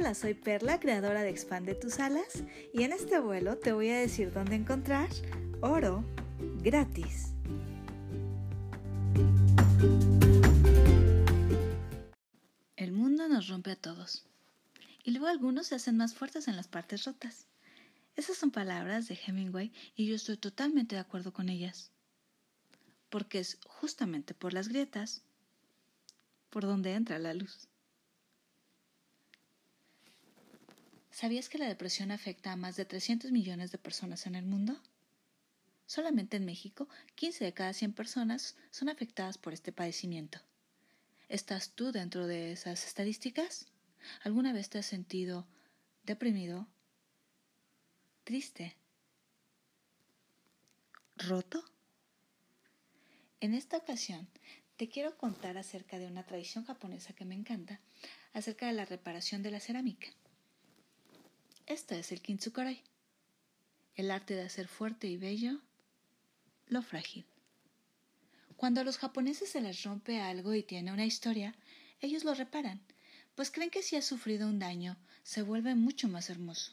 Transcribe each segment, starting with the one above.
Hola, soy Perla, creadora de Expande tus alas, y en este vuelo te voy a decir dónde encontrar oro gratis. El mundo nos rompe a todos, y luego algunos se hacen más fuertes en las partes rotas. Esas son palabras de Hemingway y yo estoy totalmente de acuerdo con ellas, porque es justamente por las grietas por donde entra la luz. ¿Sabías que la depresión afecta a más de 300 millones de personas en el mundo? Solamente en México, 15 de cada 100 personas son afectadas por este padecimiento. ¿Estás tú dentro de esas estadísticas? ¿Alguna vez te has sentido deprimido, triste, roto? En esta ocasión te quiero contar acerca de una tradición japonesa que me encanta, acerca de la reparación de la cerámica. Esta es el kintsukurai, el arte de hacer fuerte y bello lo frágil. Cuando a los japoneses se les rompe algo y tiene una historia, ellos lo reparan, pues creen que si ha sufrido un daño, se vuelve mucho más hermoso.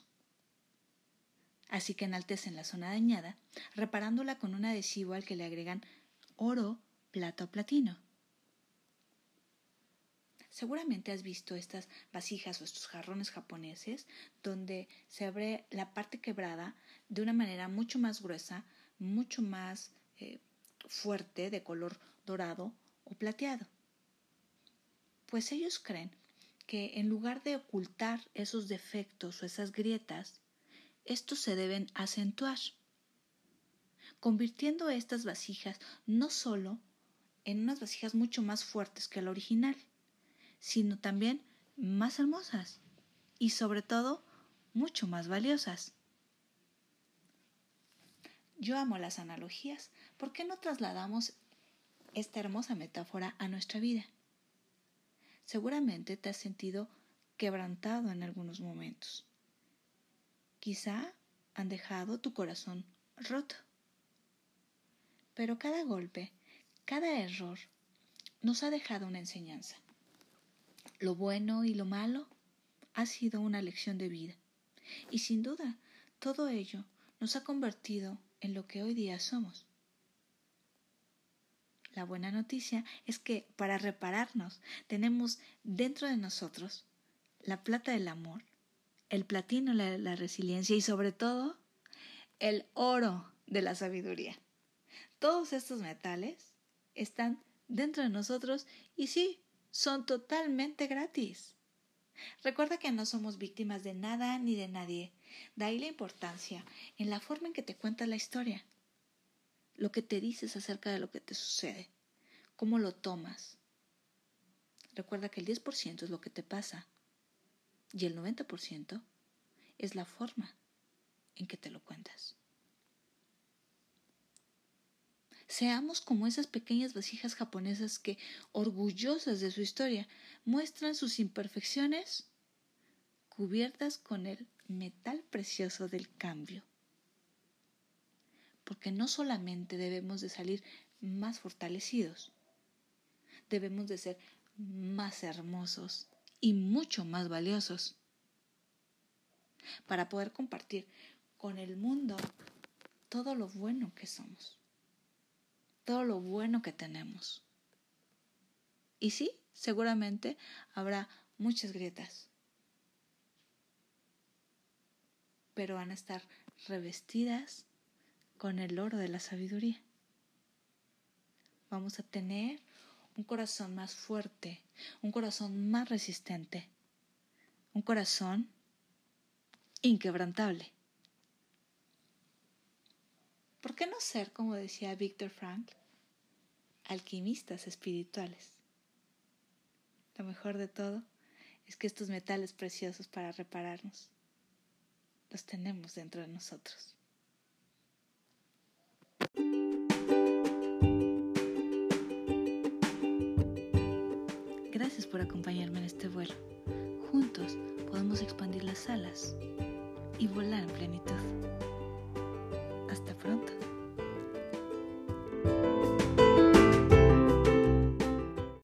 Así que enaltecen la zona dañada, reparándola con un adhesivo al que le agregan oro, plata o platino. Seguramente has visto estas vasijas o estos jarrones japoneses donde se abre la parte quebrada de una manera mucho más gruesa, mucho más eh, fuerte, de color dorado o plateado. Pues ellos creen que en lugar de ocultar esos defectos o esas grietas, estos se deben acentuar, convirtiendo estas vasijas no solo en unas vasijas mucho más fuertes que la original, sino también más hermosas y sobre todo mucho más valiosas. Yo amo las analogías. ¿Por qué no trasladamos esta hermosa metáfora a nuestra vida? Seguramente te has sentido quebrantado en algunos momentos. Quizá han dejado tu corazón roto. Pero cada golpe, cada error, nos ha dejado una enseñanza lo bueno y lo malo ha sido una lección de vida. Y sin duda, todo ello nos ha convertido en lo que hoy día somos. La buena noticia es que para repararnos tenemos dentro de nosotros la plata del amor, el platino de la resiliencia y sobre todo el oro de la sabiduría. Todos estos metales están dentro de nosotros y sí, son totalmente gratis. Recuerda que no somos víctimas de nada ni de nadie. De ahí la importancia en la forma en que te cuentas la historia, lo que te dices acerca de lo que te sucede, cómo lo tomas. Recuerda que el 10% es lo que te pasa y el 90% es la forma en que te lo cuentas. Seamos como esas pequeñas vasijas japonesas que, orgullosas de su historia, muestran sus imperfecciones cubiertas con el metal precioso del cambio. Porque no solamente debemos de salir más fortalecidos, debemos de ser más hermosos y mucho más valiosos para poder compartir con el mundo todo lo bueno que somos todo lo bueno que tenemos. Y sí, seguramente habrá muchas grietas, pero van a estar revestidas con el oro de la sabiduría. Vamos a tener un corazón más fuerte, un corazón más resistente, un corazón inquebrantable. ¿Por qué no ser, como decía Víctor Frank, alquimistas espirituales? Lo mejor de todo es que estos metales preciosos para repararnos los tenemos dentro de nosotros. Gracias por acompañarme en este vuelo. Juntos podemos expandir las alas y volar en plenitud.